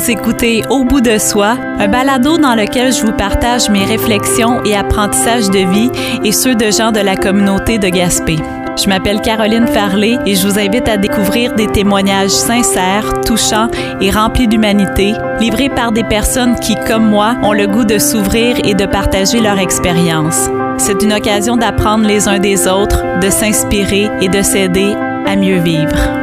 Vous écoutez Au bout de soi, un balado dans lequel je vous partage mes réflexions et apprentissages de vie et ceux de gens de la communauté de Gaspé. Je m'appelle Caroline Farley et je vous invite à découvrir des témoignages sincères, touchants et remplis d'humanité, livrés par des personnes qui, comme moi, ont le goût de s'ouvrir et de partager leur expérience. C'est une occasion d'apprendre les uns des autres, de s'inspirer et de s'aider à mieux vivre.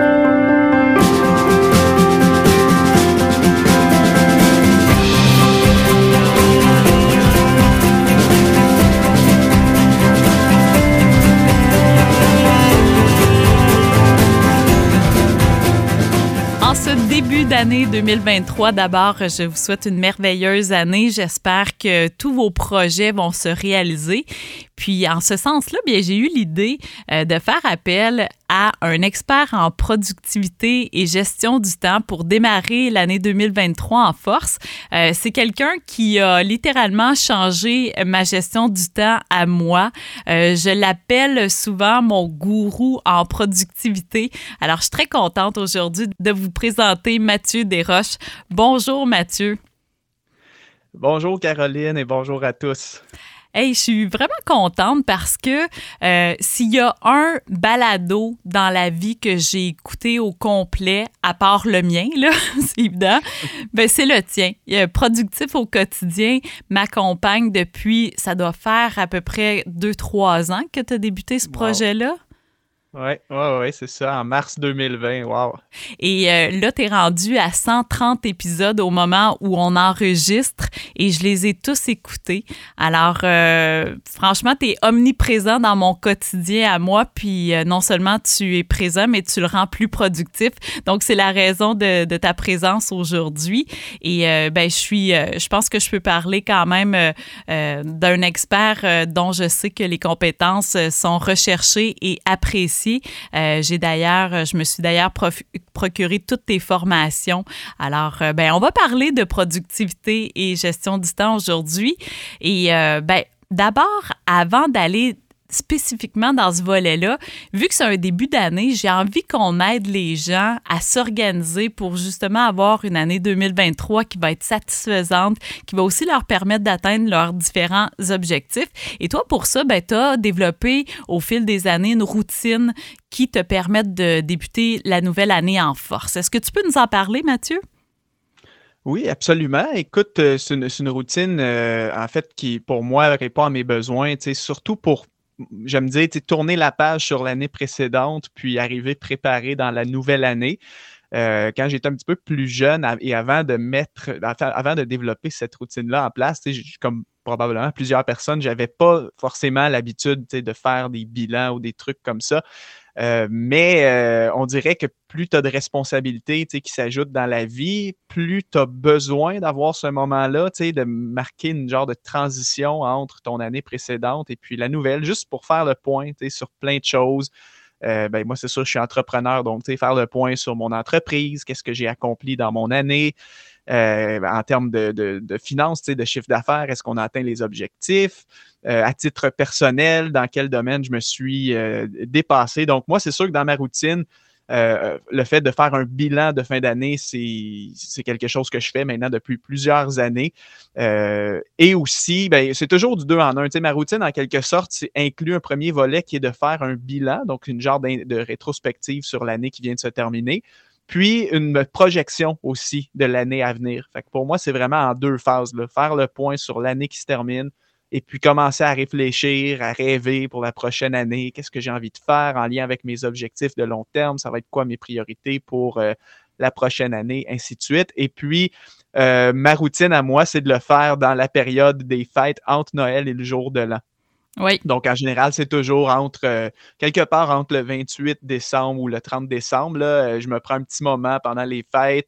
D'année 2023. D'abord, je vous souhaite une merveilleuse année. J'espère que tous vos projets vont se réaliser. Puis en ce sens-là, bien j'ai eu l'idée euh, de faire appel à un expert en productivité et gestion du temps pour démarrer l'année 2023 en force. Euh, c'est quelqu'un qui a littéralement changé ma gestion du temps à moi. Euh, je l'appelle souvent mon gourou en productivité. Alors je suis très contente aujourd'hui de vous présenter Mathieu Desroches. Bonjour Mathieu. Bonjour Caroline et bonjour à tous. Hey, je suis vraiment contente parce que euh, s'il y a un balado dans la vie que j'ai écouté au complet, à part le mien, là, c'est évident, ben c'est le tien. Productif au quotidien m'accompagne depuis, ça doit faire à peu près deux, trois ans que tu as débuté ce projet-là. Oui, ouais, ouais, c'est ça, en mars 2020. Wow. Et euh, là, tu es rendu à 130 épisodes au moment où on enregistre et je les ai tous écoutés. Alors, euh, franchement, tu es omniprésent dans mon quotidien à moi. Puis, euh, non seulement tu es présent, mais tu le rends plus productif. Donc, c'est la raison de, de, ta présence aujourd'hui. Et ben, je suis, je pense que je peux parler quand même d'un expert dont je sais que les compétences sont recherchées et appréciées euh, j'ai d'ailleurs, je me suis d'ailleurs procuré toutes tes formations. Alors, euh, ben, on va parler de productivité et gestion du temps aujourd'hui. Et euh, ben, d'abord, avant d'aller spécifiquement dans ce volet-là, vu que c'est un début d'année, j'ai envie qu'on aide les gens à s'organiser pour justement avoir une année 2023 qui va être satisfaisante, qui va aussi leur permettre d'atteindre leurs différents objectifs. Et toi, pour ça, ben, tu as développé au fil des années une routine qui te permette de débuter la nouvelle année en force. Est-ce que tu peux nous en parler, Mathieu? Oui, absolument. Écoute, euh, c'est une, routine, euh, en fait, qui, pour moi, répond à mes besoins, surtout pour j'aime dire, tourner la page sur l'année précédente, puis arriver préparé dans la nouvelle année. Euh, quand j'étais un petit peu plus jeune et avant de mettre, avant de développer cette routine-là en place, comme probablement plusieurs personnes, j'avais pas forcément l'habitude de faire des bilans ou des trucs comme ça. Euh, mais euh, on dirait que plus tu as de responsabilités qui s'ajoutent dans la vie, plus tu as besoin d'avoir ce moment-là, de marquer une genre de transition entre ton année précédente et puis la nouvelle, juste pour faire le point sur plein de choses. Euh, ben, moi, c'est sûr, je suis entrepreneur, donc faire le point sur mon entreprise, qu'est-ce que j'ai accompli dans mon année, euh, en termes de, finances, de chiffre d'affaires, est-ce qu'on a atteint les objectifs? Euh, à titre personnel, dans quel domaine je me suis dépassé? Donc, moi, c'est sûr que dans ma routine, le fait de faire un bilan de fin d'année, c'est quelque chose que je fais maintenant depuis plusieurs années. et aussi, ben, c'est toujours du deux en un. ma routine, en quelque sorte, inclut un premier volet qui est de faire un bilan, donc une genre de rétrospective sur l'année qui vient de se terminer puis une projection aussi de l'année à venir. Fait pour moi, c'est vraiment en deux phases. Faire le point sur l'année qui se termine et puis commencer à réfléchir, à rêver pour la prochaine année. Qu'est-ce que j'ai envie de faire en lien avec mes objectifs de long terme? Ça va être quoi mes priorités pour euh, la prochaine année, ainsi de suite. Et puis, euh, ma routine à moi, c'est de le faire dans la période des fêtes entre Noël et le jour de l'an. Oui. Donc, en général, c'est toujours entre, euh, quelque part entre le 28 décembre ou le 30 décembre. Là, je me prends un petit moment pendant les fêtes.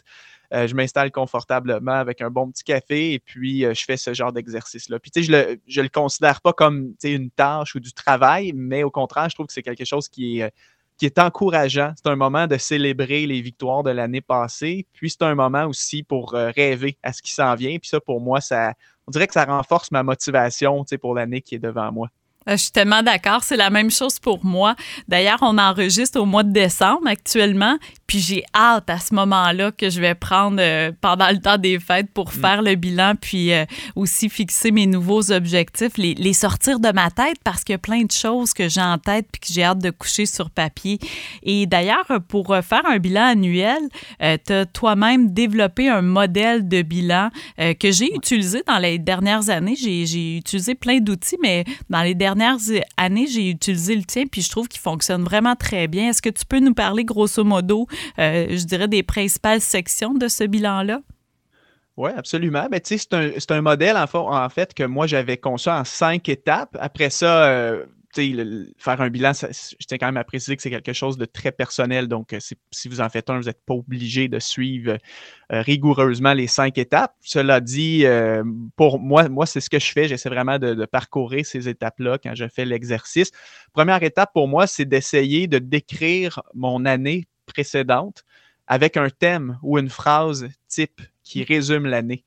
Euh, je m'installe confortablement avec un bon petit café et puis je fais ce genre d'exercice-là. Puis, tu sais, je le, le considère pas comme une tâche ou du travail, mais au contraire, je trouve que c'est quelque chose qui est, qui est encourageant. C'est un moment de célébrer les victoires de l'année passée. Puis, c'est un moment aussi pour rêver à ce qui s'en vient. Puis, ça, pour moi, ça, on dirait que ça renforce ma motivation pour l'année qui est devant moi. Euh, je suis tellement d'accord. C'est la même chose pour moi. D'ailleurs, on enregistre au mois de décembre actuellement. Puis j'ai hâte à ce moment-là que je vais prendre euh, pendant le temps des fêtes pour mm. faire le bilan, puis euh, aussi fixer mes nouveaux objectifs, les, les, sortir de ma tête parce qu'il y a plein de choses que j'ai en tête puis que j'ai hâte de coucher sur papier. Et d'ailleurs, pour faire un bilan annuel, euh, tu as toi-même développé un modèle de bilan que j'ai utilisé dans les dernières années. J'ai utilisé plein d'outils, mais dans les dernières années, j'ai utilisé le tien, puis je trouve qu'il fonctionne vraiment très bien. Est-ce que tu peux nous parler grosso modo euh, je dirais, des principales sections de ce bilan-là? Oui, absolument. Sais, c'est un, modèle en, fait que moi j'avais conçu en cinq étapes. Après ça, euh, faire un bilan, je tiens quand même à préciser que c'est quelque chose de très personnel. Donc, euh, si vous en faites un, vous n'êtes pas obligé de suivre rigoureusement les cinq étapes. Cela dit, pour moi, moi c'est ce que je fais. J'essaie vraiment de parcourir ces étapes-là quand je fais l'exercice. Première étape pour moi, c'est d'essayer de décrire mon année précédente avec un thème ou une phrase type qui résume l'année.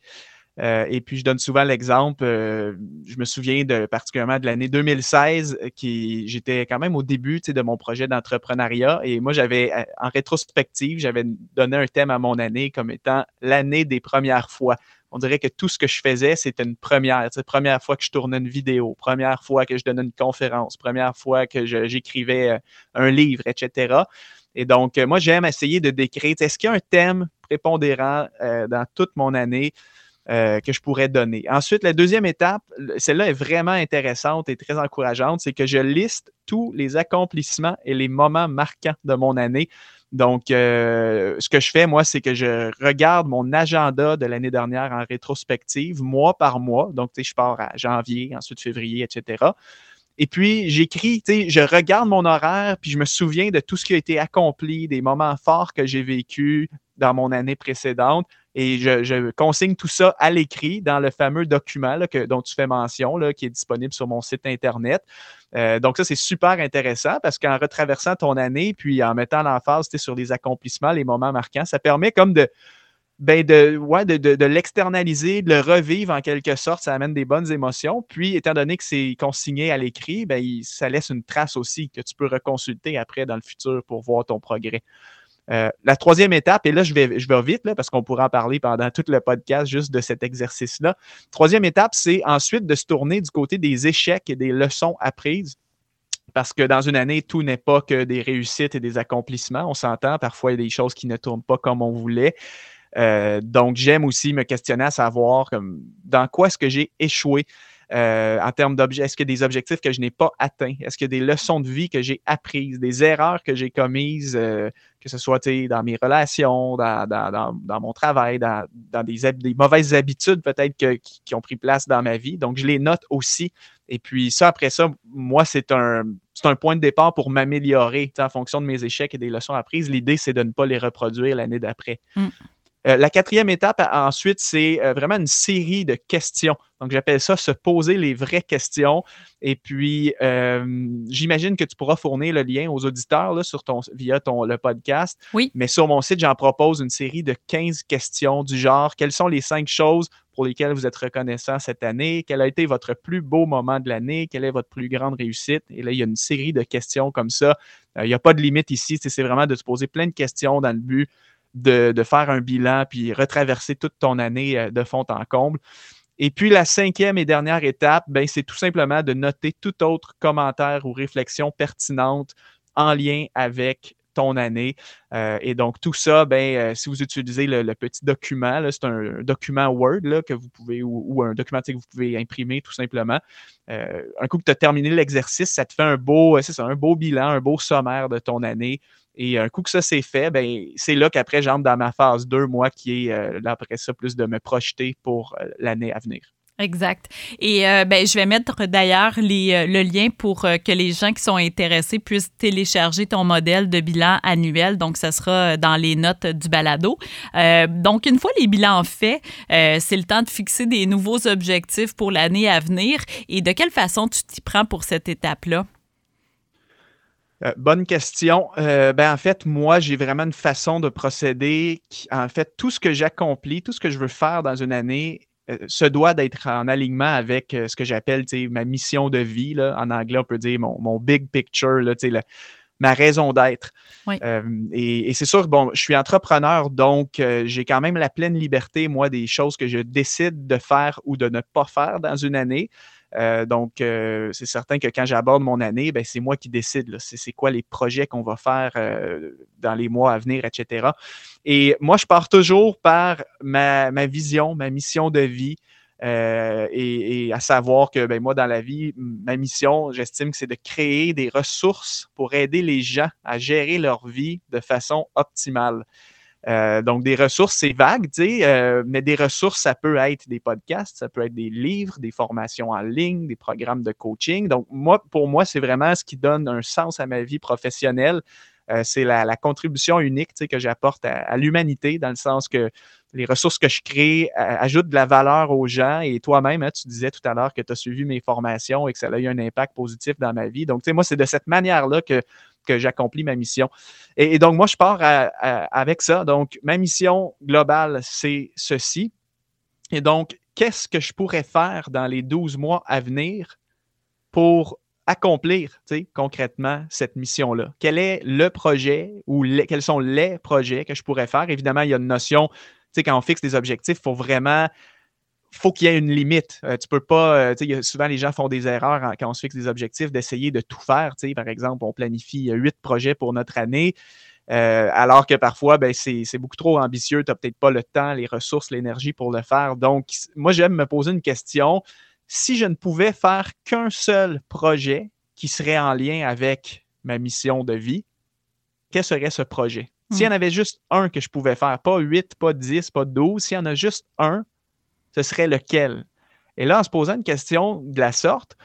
Euh, et puis, je donne souvent l'exemple, euh, je me souviens de, particulièrement de l'année 2016, qui j'étais quand même au début de mon projet d'entrepreneuriat. Et moi, j'avais, euh, en rétrospective, j'avais donné un thème à mon année comme étant l'année des premières fois. On dirait que tout ce que je faisais, c'était une première. Première fois que je tournais une vidéo, première fois que je donnais une conférence, première fois que j'écrivais un livre, etc. Et donc, euh, moi, j'aime essayer de décrire, est-ce qu'il y a un thème prépondérant euh, dans toute mon année euh, que je pourrais donner? Ensuite, la deuxième étape, celle-là est vraiment intéressante et très encourageante, c'est que je liste tous les accomplissements et les moments marquants de mon année. Donc, ce que je fais, moi, c'est que je regarde mon agenda de l'année dernière en rétrospective, mois par mois. Donc, tu sais, je pars à janvier, ensuite février, etc. Et puis, j'écris, tu je regarde mon horaire, puis je me souviens de tout ce qui a été accompli, des moments forts que j'ai vécu dans mon année précédente. Et je, consigne tout ça à l'écrit dans le fameux document que, dont tu fais mention, qui est disponible sur mon site Internet. Euh, donc, ça, c'est super intéressant parce qu'en retraversant ton année, puis en mettant l'emphase sur les accomplissements, les moments marquants, ça permet comme de, ben de, ouais, de, de, l'externaliser, de le revivre en quelque sorte, ça amène des bonnes émotions. Puis, étant donné que c'est consigné à l'écrit, ben, ça laisse une trace aussi que tu peux reconsulter après dans le futur pour voir ton progrès. Euh, la troisième étape, et là, je vais, je vais vite là, parce qu'on pourra en parler pendant tout le podcast juste de cet exercice-là. Troisième étape, c'est ensuite de se tourner du côté des échecs et des leçons apprises. Parce que dans une année, tout n'est pas que des réussites et des accomplissements. On s'entend, parfois, il y a des choses qui ne tournent pas comme on voulait. Euh, donc, j'aime aussi me questionner à savoir comme, dans quoi est-ce que j'ai échoué euh, en termes d'objectifs. Est-ce qu'il y a des objectifs que je n'ai pas atteints? Est-ce qu'il y a des leçons de vie que j'ai apprises, des erreurs que j'ai commises, que ce soit dans mes relations, dans, mon travail, dans, des, des, mauvaises habitudes peut-être qui, ont pris place dans ma vie. Donc, je les note aussi. Et puis ça, après ça, moi, c'est un, un point de départ pour m'améliorer en fonction de mes échecs et des leçons apprises. L'idée, c'est de ne pas les reproduire l'année d'après. Mm. Euh, la quatrième étape, ensuite, c'est euh, vraiment une série de questions. Donc, j'appelle ça se poser les vraies questions. Et puis, euh, j'imagine que tu pourras fournir le lien aux auditeurs là, sur ton, via ton, le podcast. Oui. Mais sur mon site, j'en propose une série de 15 questions du genre quelles sont les cinq choses pour lesquelles vous êtes reconnaissant cette année? Quel a été votre plus beau moment de l'année? Quelle est votre plus grande réussite? Et là, il y a une série de questions comme ça. il n'y a pas de limite ici. C'est vraiment de se poser plein de questions dans le but de, faire un bilan puis retraverser toute ton année euh, de fond en comble. Et puis la cinquième et dernière étape, ben, c'est tout simplement de noter tout autre commentaire ou réflexion pertinente en lien avec ton année. Euh, et donc, tout ça, ben, euh, si vous utilisez le, petit document, c'est un, document Word là, que vous pouvez, ou, un document que vous pouvez imprimer tout simplement. un coup que tu as terminé l'exercice, ça te fait beau, un beau bilan, un beau sommaire de ton année. Et un coup que ça c'est fait, ben, c'est là qu'après j'entre dans ma phase 2, moi, qui est euh, après ça, plus de me projeter pour euh, l'année à venir. Exact. Et euh, ben, je vais mettre d'ailleurs le lien pour que les gens qui sont intéressés puissent télécharger ton modèle de bilan annuel. Donc, ça sera dans les notes du balado. donc, une fois les bilans faits, c'est le temps de fixer des nouveaux objectifs pour l'année à venir. Et de quelle façon tu t'y prends pour cette étape-là? Euh, bonne question. Euh, ben, en fait, moi, j'ai vraiment une façon de procéder. Qui, en fait, tout ce que j'accomplis, tout ce que je veux faire dans une année, euh, se doit d'être en alignement avec ce que j'appelle ma mission de vie. Là. En anglais, on peut dire mon, big picture, là, ma raison d'être. Oui. Et, c'est sûr, bon, je suis entrepreneur, donc j'ai quand même la pleine liberté, moi, des choses que je décide de faire ou de ne pas faire dans une année. Euh, donc, c'est certain que quand j'aborde mon année, ben, c'est moi qui décide. C'est quoi les projets qu'on va faire dans les mois à venir, etc. Et moi, je pars toujours par ma, vision, ma mission de vie. Euh, et, à savoir que ben, moi, dans la vie, ma mission, j'estime que c'est de créer des ressources pour aider les gens à gérer leur vie de façon optimale. Euh, donc, des ressources, c'est vague, tu sais, euh, mais des ressources, ça peut être des podcasts, ça peut être des livres, des formations en ligne, des programmes de coaching. Donc, moi, pour moi, c'est vraiment ce qui donne un sens à ma vie professionnelle. c'est la, contribution unique que j'apporte à l'humanité, dans le sens que les ressources que je crée ajoutent de la valeur aux gens. Et toi-même, hein, tu disais tout à l'heure que tu as suivi mes formations et que ça a eu un impact positif dans ma vie. Donc, tu sais, moi, c'est de cette manière-là que, que j'accomplis ma mission. Et, donc, moi, je pars avec ça. Donc, ma mission globale, c'est ceci. Et donc, qu'est-ce que je pourrais faire dans les 12 mois à venir pour accomplir concrètement cette mission-là? Quel est le projet ou quels sont les projets que je pourrais faire? Évidemment, il y a une notion quand on fixe des objectifs, il faut vraiment faut qu'il y ait une limite. Euh, tu peux pas, euh, tu sais, souvent les gens font des erreurs quand on se fixe des objectifs d'essayer de tout faire. Tu sais, par exemple, on planifie huit projets pour notre année, euh, alors que parfois, ben, c'est beaucoup trop ambitieux. Tu n'as peut-être pas le temps, les ressources, l'énergie pour le faire. Donc, moi, j'aime me poser une question. Si je ne pouvais faire qu'un seul projet qui serait en lien avec ma mission de vie, quel serait ce projet? S'il y en hmm. avait juste un que je pouvais faire, pas 8, pas 10, pas 12, s'il y en a juste un, ce serait lequel? Et là, en se posant une question de la sorte,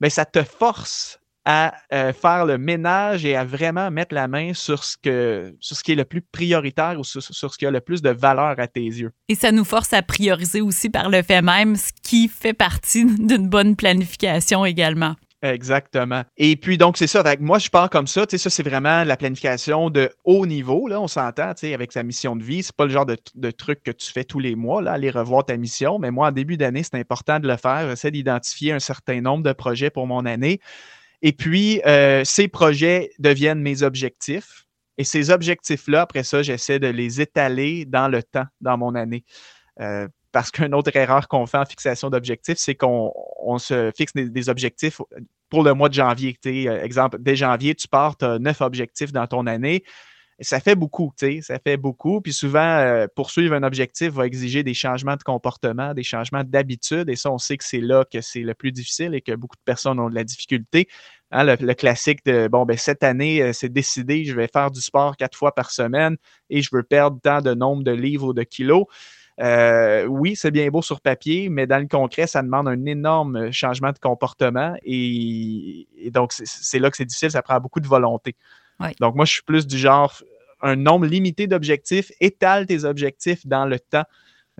bien, ça te force à euh, faire le ménage et à vraiment mettre la main sur ce, qui est le plus prioritaire ou sur, sur, ce qui a le plus de valeur à tes yeux. Et ça nous force à prioriser aussi par le fait même, ce qui fait partie d'une bonne planification également. Exactement. Et puis, donc, c'est ça. Moi, je pars comme ça. Tu sais, ça, c'est vraiment la planification de haut niveau. Là, on s'entend, tu sais, avec sa mission de vie. C'est pas le genre de, truc que tu fais tous les mois, là, aller revoir ta mission. Mais moi, en début d'année, c'est important de le faire. J'essaie d'identifier un certain nombre de projets pour mon année. Et puis, euh, ces projets deviennent mes objectifs. Et ces objectifs-là, après ça, j'essaie de les étaler dans le temps, dans mon année. Euh, parce qu'une autre erreur qu'on fait en fixation d'objectifs, c'est qu'on se fixe des, objectifs pour le mois de janvier. Euh, exemple, dès janvier, tu pars, tu as neuf objectifs dans ton année. Ça fait beaucoup, ça fait beaucoup. Puis souvent, euh, poursuivre un objectif va exiger des changements de comportement, des changements d'habitude. Et ça, on sait que c'est là que c'est le plus difficile et que beaucoup de personnes ont de la difficulté. Hein, le, classique de bon, ben, cette année, euh, c'est décidé, je vais faire du sport quatre fois par semaine et je veux perdre tant de nombre de livres ou de kilos. Euh, oui, c'est bien beau sur papier, mais dans le concret, ça demande un énorme changement de comportement et, donc c'est là que c'est difficile, ça prend beaucoup de volonté. Donc moi, je suis plus du genre un nombre limité d'objectifs, étale tes objectifs dans le temps.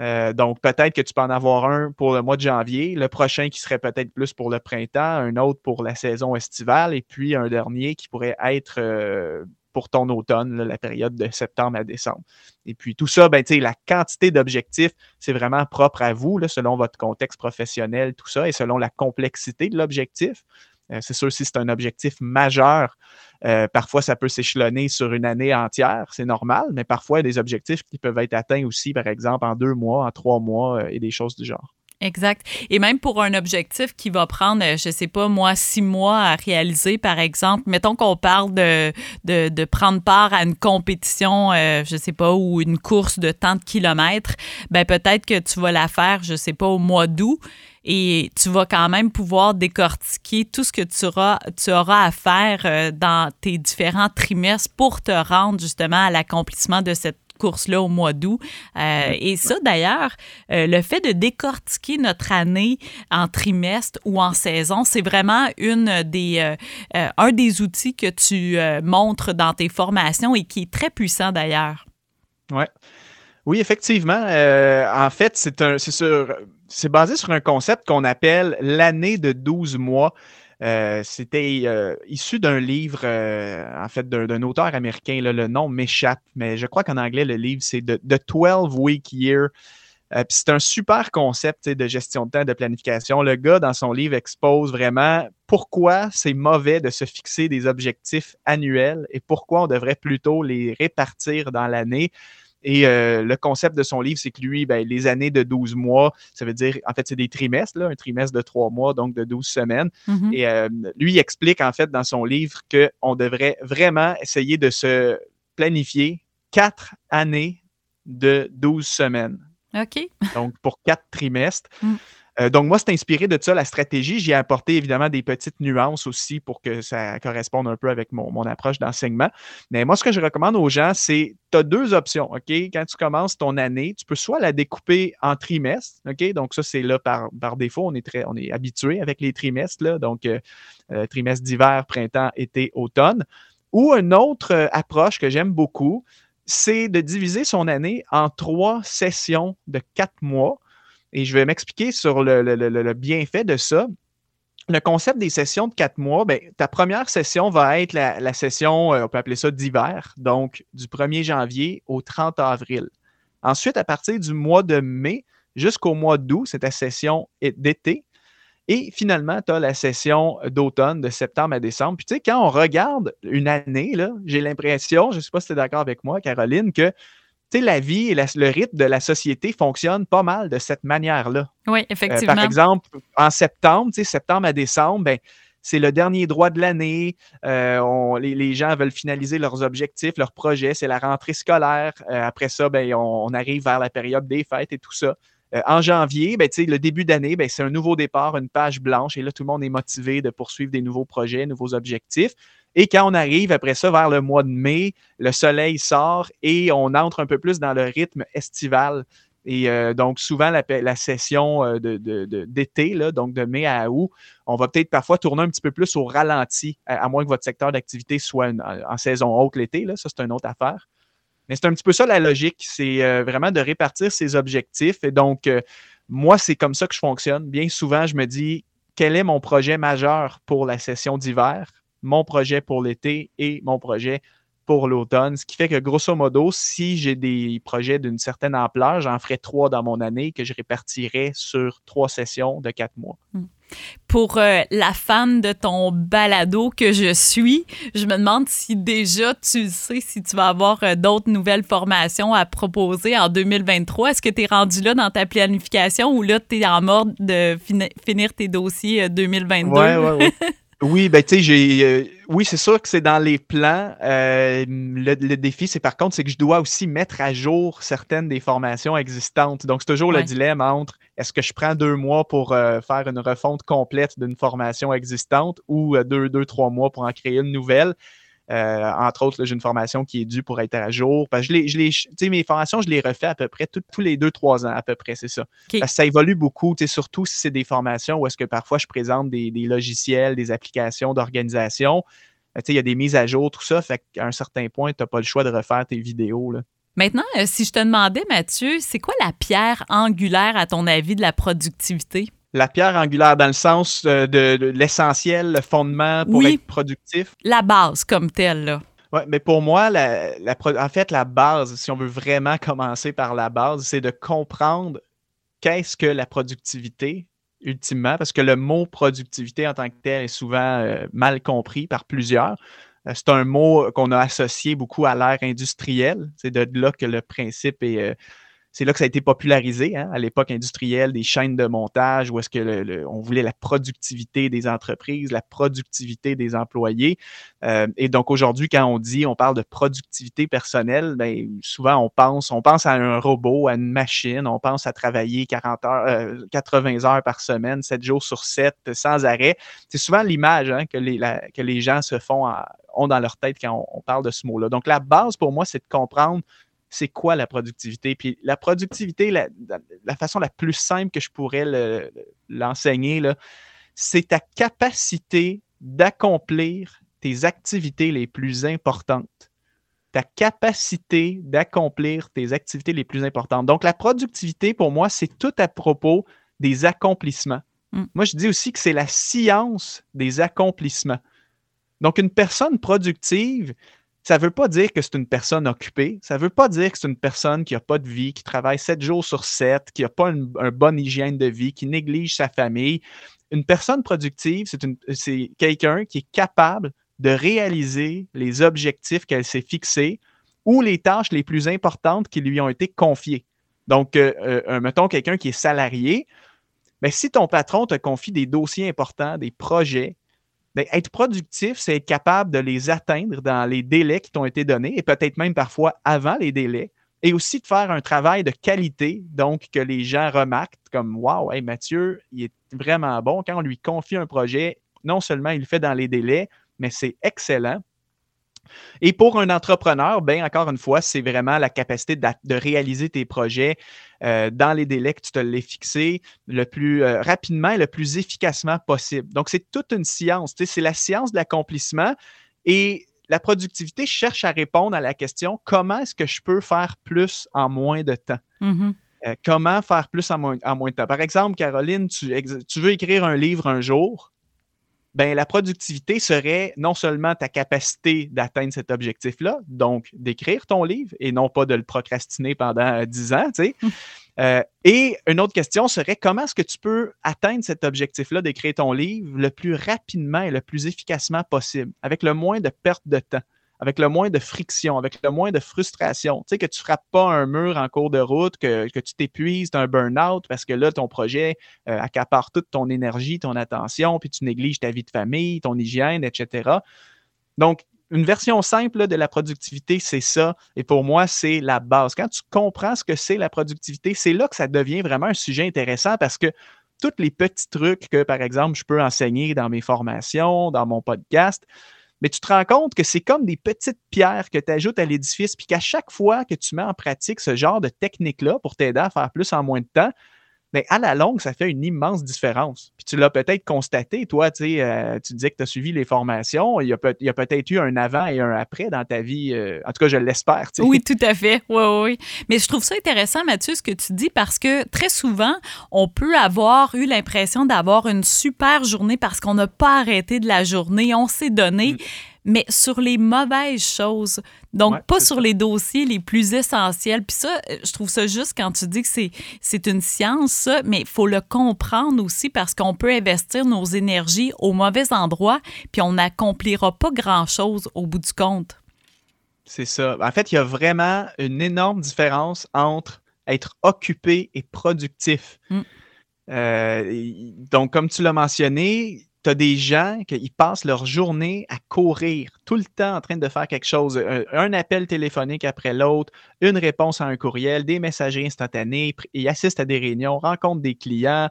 Euh, donc, peut-être que tu peux en avoir un pour le mois de janvier, le prochain qui serait peut-être plus pour le printemps, un autre pour la saison estivale, et puis un dernier qui pourrait être euh, pour ton automne, la période de septembre à décembre. Et puis tout ça, ben, la quantité d'objectifs, c'est vraiment propre à vous, selon votre contexte professionnel, tout ça, et selon la complexité de l'objectif. Euh, c'est sûr, si c'est un objectif majeur, euh, parfois ça peut s'échelonner sur une année entière, c'est normal, mais parfois il y a des objectifs qui peuvent être atteints aussi, par exemple, en deux mois, en trois mois euh, et des choses du genre. Exact. Et même pour un objectif qui va prendre, euh, je sais pas, moi, six mois à réaliser, par exemple, mettons qu'on parle de, de, de, prendre part à une compétition, euh, je sais pas, ou une course de tant de kilomètres, ben peut-être que tu vas la faire, je sais pas, au mois d'août et tu vas quand même pouvoir décortiquer tout ce que tu auras, tu auras à faire euh, dans tes différents trimestres pour te rendre justement à l'accomplissement de cette course-là au mois d'août. Euh, et ça, d'ailleurs, euh, le fait de décortiquer notre année en trimestre ou en saison, c'est vraiment une des, euh, un des outils que tu montres dans tes formations et qui est très puissant d'ailleurs. Ouais. Oui, effectivement. en fait, c'est un, c'est basé sur un concept qu'on appelle l'année de 12 mois. Euh, c'était euh, issu d'un livre, euh, en fait, d'un auteur américain. le nom m'échappe, mais je crois qu'en anglais, le livre, c'est The, 12 Week Year. C'est un super concept de gestion de temps, de planification. Le gars, dans son livre, expose vraiment pourquoi c'est mauvais de se fixer des objectifs annuels et pourquoi on devrait plutôt les répartir dans l'année. Et euh, le concept de son livre, c'est que lui, ben, les années de 12 mois, ça veut dire, en fait, c'est des trimestres, là, un trimestre de 3 mois, donc de 12 semaines. Mhm. Et euh, lui, il explique, en fait, dans son livre, qu'on devrait vraiment essayer de se planifier quatre années de 12 semaines. OK. Donc, pour quatre trimestres. Mm. Euh, donc, moi, c'est inspiré de ça, la stratégie. J'y ai apporté évidemment des petites nuances aussi pour que ça corresponde un peu avec mon, approche d'enseignement. Mais moi, ce que je recommande aux gens, c'est tu as deux options. OK? Quand tu commences ton année, tu peux soit la découper en trimestres. OK? Donc, ça, c'est là par, défaut. On est, très, habitué avec les trimestres. Donc, euh, euh, trimestre d'hiver, printemps, été, automne. Ou une autre approche que j'aime beaucoup, c'est de diviser son année en trois sessions de quatre mois. Et je vais m'expliquer sur le, bienfait de ça. Le concept des sessions de quatre mois, ben, ta première session va être la, la session, euh, on peut appeler ça d'hiver, donc du 1er janvier au 30 avril. Ensuite, à partir du mois de mai jusqu'au mois d'août, c'est ta session d'été. Et finalement, tu as la session d'automne de septembre à décembre. Puis tu sais, quand on regarde une année, j'ai l'impression, je ne sais pas si tu es d'accord avec moi, Caroline, que sais, la vie et la- le rythme de la société fonctionnent pas mal de cette manière-là. Oui, Euh, effectivement. par exemple, en septembre, tu sais, septembre à décembre, ben, c'est le dernier droit de l'année. Euh, les, les gens veulent finaliser leurs objectifs, leurs projets. C'est la rentrée scolaire. Euh, après ça, ben, on, on arrive vers la période des fêtes et tout ça. Euh, en janvier, ben, le début d'année, ben, c'est un nouveau départ, une page blanche. Et là, tout le monde est motivé de poursuivre des nouveaux projets, nouveaux objectifs. Et quand on arrive après ça vers le mois de mai, le soleil sort et on entre un peu plus dans le rythme estival. Et euh, donc, souvent, la, session euh, de- de- de- d'été, là, donc de mai à août, on va peut-être parfois tourner un petit peu plus au ralenti, à, moins que votre secteur d'activité soit en saison haute l'été. Ça, c'est une autre affaire. Mais c'est un petit peu ça la logique. C'est euh, vraiment de répartir ses objectifs. Et donc, moi, c'est comme ça que je fonctionne. Bien souvent, je me dis quel est mon projet majeur pour la session d'hiver, mon projet pour l'été et mon projet pour l'automne. Ce qui fait que, grosso modo, si j'ai des projets d'une certaine ampleur, j'en ferai trois dans mon année que je répartirai sur trois sessions de quatre mois. Pour euh, la fan de ton balado que je suis, je me demande si déjà tu sais si tu vas avoir euh, d'autres nouvelles formations à proposer en 2023. Est-ce que tu es rendu là dans ta planification ou là tu es en mode de fini- finir tes dossiers euh, 2022? Ouais, ouais, ouais. Oui, ben tu sais, j'ai. euh, oui, c'est sûr que c'est dans les plans. Euh, le, le défi, c'est par contre, c'est que je dois aussi mettre à jour certaines des formations existantes. Donc, c'est toujours Ouais. le dilemme entre est-ce que je prends deux mois pour euh, faire une refonte complète d'une formation existante ou euh, deux, deux, trois mois pour en créer une nouvelle. Euh, entre autres, j'ai une formation qui est due pour être à jour. Parce que je je les, tu sais, mes formations, je les refais à peu près tout- tous les deux, trois ans, à peu près, c'est ça. OK. Parce que ça évolue beaucoup, tu sais, surtout si c'est des formations où est-ce que parfois je présente des, des logiciels, des applications d'organisation. Euh, tu sais, Il y a des mises à jour, tout ça. Fait qu'à un certain point, tu n'as pas le choix de refaire tes vidéos. Là. Maintenant, euh, si je te demandais, Mathieu, c'est quoi la pierre angulaire, à ton avis, de la productivité? La pierre angulaire dans le sens euh, de, de l'essentiel, le fondement pour Oui. être productif? La base comme telle, là. Ouais, mais pour moi, la, la pro- en fait, la base, si on veut vraiment commencer par la base, c'est de comprendre qu'est-ce que la productivité, ultimement, parce que le mot productivité en tant que tel est souvent euh, mal compris par plusieurs. Euh, c'est un mot qu'on a associé beaucoup à l'ère industrielle. C'est de là que le principe est. euh, c'est là que ça a été popularisé, hein, à l'époque industrielle, des chaînes de montage, où est-ce que on voulait la productivité des entreprises, la productivité des employés. Euh, et donc aujourd'hui, quand on dit, on parle de productivité personnelle, ben, souvent on pense, on pense à un robot, à une machine, on pense à travailler 40 heures, euh, 80 heures par semaine, 7 jours sur 7, sans arrêt. C'est souvent l'image hein, que, les, que les gens se font, ont dans leur tête quand on parle de ce mot-là. Donc la base pour moi, c'est de comprendre c'est quoi la productivité? Puis la productivité, la, façon la plus simple que je pourrais le- l'enseigner, c'est ta capacité d'accomplir tes activités les plus importantes. Ta capacité d'accomplir tes activités les plus importantes. Donc, la productivité, pour moi, c'est tout à propos des accomplissements. Mm. Moi, je dis aussi que c'est la science des accomplissements. Donc, une personne productive, ça ne veut pas dire que c'est une personne occupée. Ça ne veut pas dire que c'est une personne qui n'a pas de vie, qui travaille sept jours sur sept, qui n'a pas une, bonne hygiène de vie, qui néglige sa famille. Une personne productive, c'est quelqu'un qui est capable de réaliser les objectifs qu'elle s'est fixés ou les tâches les plus importantes qui lui ont été confiées. Donc, euh, euh, mettons quelqu'un qui est salarié, mais si ton patron te confie des dossiers importants, des projets, ben, être productif, c'est être capable de les atteindre dans les délais qui t'ont été donnés et peut-être même parfois avant les délais. Et aussi de faire un travail de qualité, donc que les gens remarquent comme Waouh, Mathieu, il est vraiment bon. Quand on lui confie un projet, non seulement il le fait dans les délais, mais c'est excellent. Et pour un entrepreneur, ben encore une fois, c'est vraiment la capacité de, réaliser tes projets euh, dans les délais que tu te l'es fixé le plus euh, rapidement et le plus efficacement possible. Donc, c'est toute une science. C'est la science de l'accomplissement et la productivité cherche à répondre à la question comment est-ce que je peux faire plus en moins de temps? Mm-hmm. Euh, comment faire plus en moins, en moins, de temps? Par exemple, Caroline, tu, tu veux écrire un livre un jour ben, la productivité serait non seulement ta capacité d'atteindre cet objectif-là, donc d'écrire ton livre et non pas de le procrastiner pendant dix ans, tu sais. Hum. Euh, et une autre question serait comment est-ce que tu peux atteindre cet objectif-là d'écrire ton livre le plus rapidement et le plus efficacement possible, avec le moins de perte de temps? Avec le moins de friction, avec le moins de frustration. Tu sais, que tu ne frappes pas un mur en cours de route, que, tu t'épuises, tu as un burn-out parce que là, ton projet euh, accapare toute ton énergie, ton attention, puis tu négliges ta vie de famille, ton hygiène, etc. Donc, une version simple de la productivité, c'est ça. Et pour moi, c'est la base. Quand tu comprends ce que c'est la productivité, c'est là que ça devient vraiment un sujet intéressant parce que tous les petits trucs que, par exemple, je peux enseigner dans mes formations, dans mon podcast, mais tu te rends compte que c'est comme des petites pierres que tu ajoutes à l'édifice, puis qu'à chaque fois que tu mets en pratique ce genre de technique-là pour t'aider à faire plus en moins de temps, mais à la longue, ça fait une immense différence. Puis tu l'as peut-être constaté, toi, tu sais, euh, tu disais que tu as suivi les formations. Il y a, peut- être eu un avant et un après dans ta vie. Euh, en tout cas, je l'espère. Oui, tout à fait. Oui, oui. Mais je trouve ça intéressant, Mathieu, ce que tu dis, parce que très souvent, on peut avoir eu l'impression d'avoir une super journée parce qu'on n'a pas arrêté de la journée, on s'est donné. Mm mais sur les mauvaises choses. Donc, pas sur les dossiers les plus essentiels. Puis ça, euh, je trouve ça juste quand tu dis que c'est une science, ça, mais il faut le comprendre aussi parce qu'on peut investir nos énergies au mauvais endroit, puis on n'accomplira pas grand-chose au bout du compte. C'est ça. En fait, il y a vraiment une énorme différence entre être occupé et productif. Mm. Euh, donc, comme tu l'as mentionné, tu as des gens qui passent leur journée à courir, tout le temps en train de faire quelque chose. Un, appel téléphonique après l'autre, une réponse à un courriel, des messageries instantanées, ils assistent à des réunions, rencontrent des clients,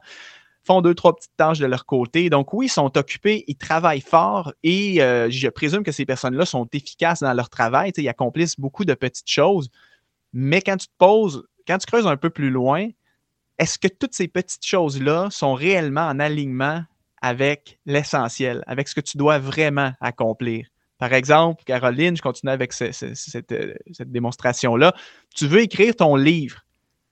font deux, trois petites tâches de leur côté. Donc oui, ils sont occupés, ils travaillent fort et euh, je présume que ces personnes-là sont efficaces dans leur travail, ils accomplissent beaucoup de petites choses. Mais quand tu te poses, quand tu creuses un peu plus loin, est-ce que toutes ces petites choses-là sont réellement en alignement avec l'essentiel, avec ce que tu dois vraiment accomplir. Par exemple, Caroline, je continue avec euh, cette, démonstration-là. Tu veux écrire ton livre,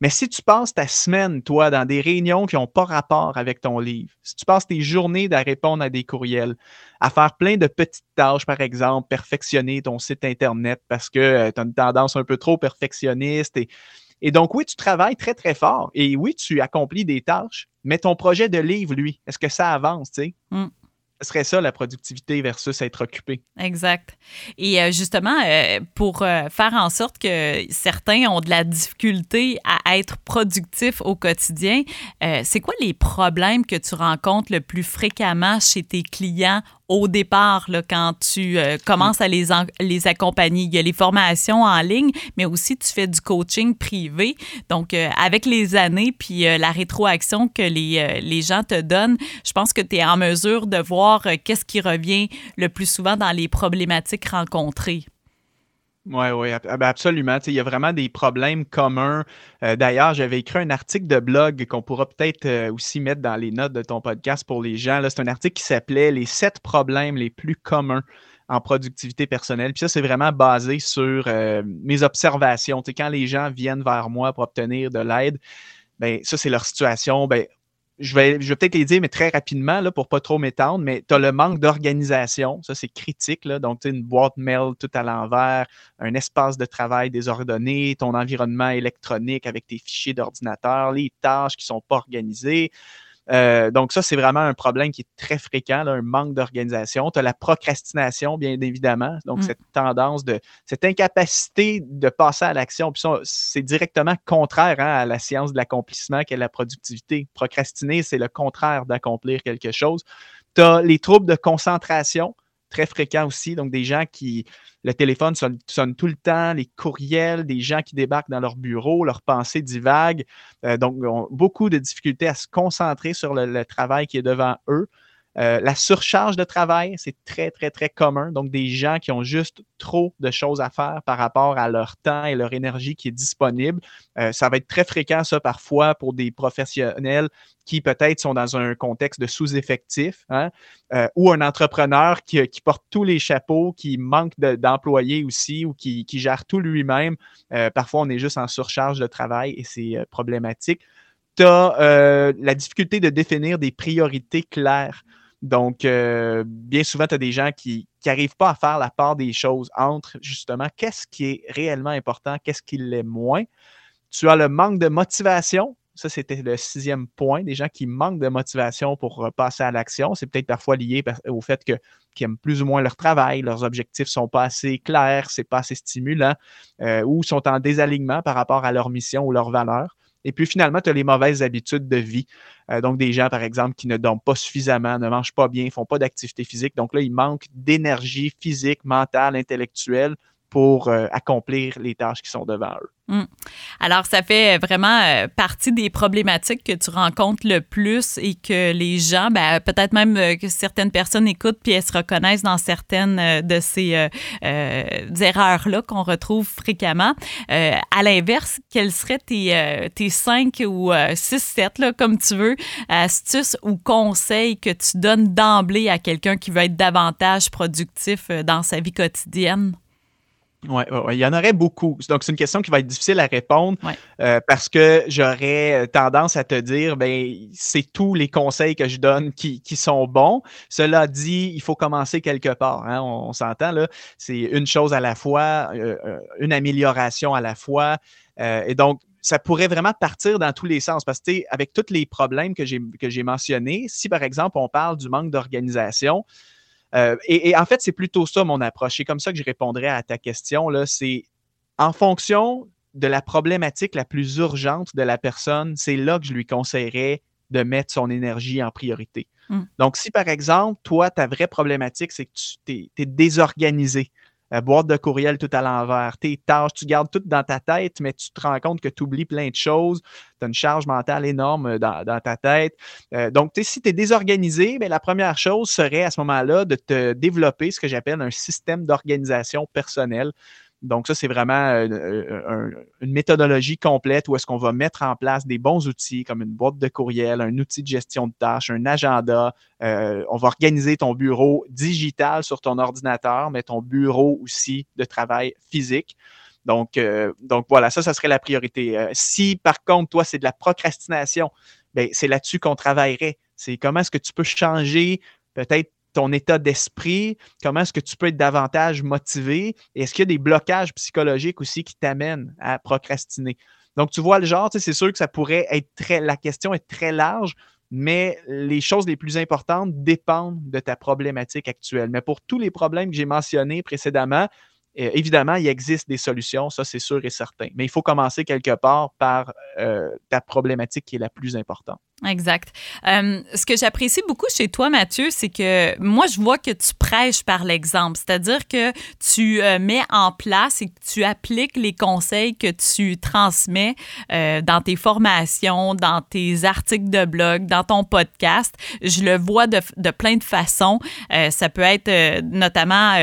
mais si tu passes ta semaine, toi, dans des réunions qui n'ont pas rapport avec ton livre, si tu passes tes journées à répondre à des courriels, à faire plein de petites tâches, par exemple, perfectionner ton site Internet parce que euh, tu as une tendance un peu trop perfectionniste et et donc, oui, tu travailles très, très fort et oui, tu accomplis des tâches, mais ton projet de livre, lui, est-ce que ça avance, tu sais? Mm. Ce serait ça la productivité versus être occupé. Exact. Et euh, justement, euh, pour euh, faire en sorte que certains ont de la difficulté à être productifs au quotidien, c'est quoi les problèmes que tu rencontres le plus fréquemment chez tes clients au départ, quand tu euh, commences à les, les accompagner. Il y a les formations en ligne, mais aussi tu fais du coaching privé. Donc, euh, avec les années, puis euh, la rétroaction que les, les gens te donnent, je pense que tu es en mesure de voir qu'est-ce qui revient le plus souvent dans les problématiques rencontrées. Oui, oui, ben, absolument. il y a vraiment des problèmes communs. Euh, d'ailleurs, j'avais écrit un article de blog qu'on pourra peut-être euh, aussi mettre dans les notes de ton podcast pour les gens. C'est un article qui s'appelait Les sept problèmes les plus communs en productivité personnelle. Puis ça, c'est vraiment basé sur euh, mes observations. quand les gens viennent vers moi pour obtenir de l'aide, ben ça, c'est leur situation. Ben, je vais, je vais peut-être les dire, mais très rapidement, là, pour pas trop m'étendre, mais tu le manque d'organisation. Ça, c'est critique. Là. Donc, tu une boîte mail tout à l'envers, un espace de travail désordonné, ton environnement électronique avec tes fichiers d'ordinateur, les tâches qui sont pas organisées. Euh, donc, ça, c'est vraiment un problème qui est très fréquent, un manque d'organisation. Tu as la procrastination, bien évidemment. Donc, mm. cette tendance de, cette incapacité de passer à l'action. Puis, c'est directement contraire hein, à la science de l'accomplissement qu'est la productivité. Procrastiner, c'est le contraire d'accomplir quelque chose. Tu as les troubles de concentration très fréquent aussi. Donc, des gens qui, le téléphone sonne, tout le temps, les courriels, des gens qui débarquent dans leur bureau, leurs pensées divaguent. Euh, donc, ont beaucoup de difficultés à se concentrer sur le travail qui est devant eux. Euh, la surcharge de travail, c'est très, très, très commun. Donc, des gens qui ont juste trop de choses à faire par rapport à leur temps et leur énergie qui est disponible. Euh, ça va être très fréquent, ça, parfois, pour des professionnels qui peut-être sont dans un contexte de sous-effectif, hein, euh, ou un entrepreneur qui, porte tous les chapeaux, qui manque d'employés aussi ou qui, qui, gère tout lui-même. parfois, on est juste en surcharge de travail et c'est problématique. Tu as la difficulté de définir des priorités claires. Donc, euh, bien souvent, tu as des gens qui n'arrivent pas à faire la part des choses entre justement qu'est-ce qui est réellement important, qu'est-ce qui l'est moins. Tu as le manque de motivation. Ça, c'était le sixième point. Des gens qui manquent de motivation pour euh, passer à l'action. C'est peut-être parfois lié au fait qu'ils aiment plus ou moins leur travail, leurs objectifs ne sont pas assez clairs, c'est pas assez stimulant, euh, ou sont en désalignement par rapport à leur mission ou leurs valeurs. Et puis finalement, tu as les mauvaises habitudes de vie. Euh, donc, des gens, par exemple, qui ne dorment pas suffisamment, ne mangent pas bien, font pas d'activité physique. Donc là, il manque d'énergie physique, mentale, intellectuelle pour euh, accomplir les tâches qui sont devant eux. Hmm. Alors, ça fait vraiment euh, partie des problématiques que tu rencontres le plus et que les gens, ben, peut-être même euh, que certaines personnes écoutent puis elles se reconnaissent dans certaines de ces erreurs-là qu'on retrouve fréquemment. à l'inverse, quels seraient tes, tes cinq ou six, sept, là, comme tu veux, astuces ou conseils que tu donnes d'emblée à quelqu'un qui veut être davantage productif dans sa vie quotidienne? Oui, il y en aurait beaucoup. Donc, c'est une question qui va être difficile à répondre euh, parce que j'aurais tendance à te dire, ben, c'est tous les conseils que je donne qui, sont bons. Cela dit, il faut commencer quelque part. Hein, on, s'entend, là. C'est une chose à la fois, euh, euh, une amélioration à la fois. et donc, ça pourrait vraiment partir dans tous les sens parce que, avec tous les problèmes que j'ai mentionnés, si par exemple, on parle du manque d'organisation, euh, et, en fait, c'est plutôt ça mon approche. C'est comme ça que je répondrais à ta question. C'est en fonction de la problématique la plus urgente de la personne, c'est là que je lui conseillerais de mettre son énergie en priorité. Hmm. Donc, si par exemple, toi, ta vraie problématique, c'est que tu es désorganisé, boîte de courriel tout à l'envers, tes tâches, tu gardes tout dans ta tête, mais tu te rends compte que tu oublies plein de choses, tu as une charge mentale énorme euh, dans, ta tête. Euh, donc, si tu es désorganisé, bien, la première chose serait à ce moment-là de te développer ce que j'appelle un système d'organisation personnelle. Donc, ça, c'est vraiment euh, une méthodologie complète où est-ce qu'on va mettre en place des bons outils comme une boîte de courriel, un outil de gestion de tâches, un agenda. Euh, on va organiser ton bureau digital sur ton ordinateur, mais ton bureau aussi de travail physique. Donc, euh, donc voilà, ça, ça serait la priorité. si par contre, toi, c'est de la procrastination, ben, c'est là-dessus qu'on travaillerait. C'est comment est-ce que tu peux changer peut-être ton état d'esprit, comment est-ce que tu peux être davantage motivé et est-ce qu'il y a des blocages psychologiques aussi qui t'amènent à procrastiner? Donc, tu vois le genre, c'est sûr que ça pourrait être très, la question est très large, mais les choses les plus importantes dépendent de ta problématique actuelle. Mais pour tous les problèmes que j'ai mentionnés précédemment, euh, évidemment, il existe des solutions, ça c'est sûr et certain. Mais il faut commencer quelque part par euh, ta problématique qui est la plus importante. Exact. Euh, ce que j'apprécie beaucoup chez toi, Mathieu, c'est que moi, je vois que tu prêches par l'exemple, c'est-à-dire que tu euh, mets en place et que tu appliques les conseils que tu transmets euh, dans tes formations, dans tes articles de blog, dans ton podcast. Je le vois de, de plein de façons. ça peut être notamment,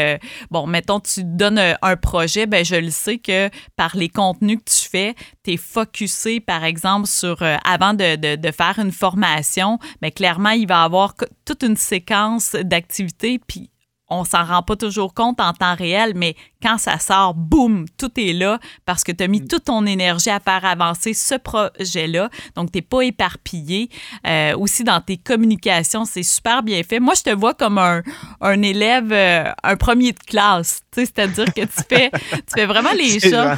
bon, mettons, tu donnes un projet, ben je le sais que par les contenus que tu fais, tu es focusé, par exemple, sur, avant de, de, de faire une formation, mais clairement, il va avoir toute une séquence d'activités. Puis on s'en rend pas toujours compte en temps réel, mais quand ça sort, boum, tout est là parce que tu as mis mm. toute ton énergie à faire avancer ce projet-là. Donc, tu n'es pas éparpillé. Euh, aussi, dans tes communications, c'est super bien fait. Moi, je te vois comme un, un élève, euh, un premier de classe. C'est-à-dire que tu fais, tu fais vraiment les choses.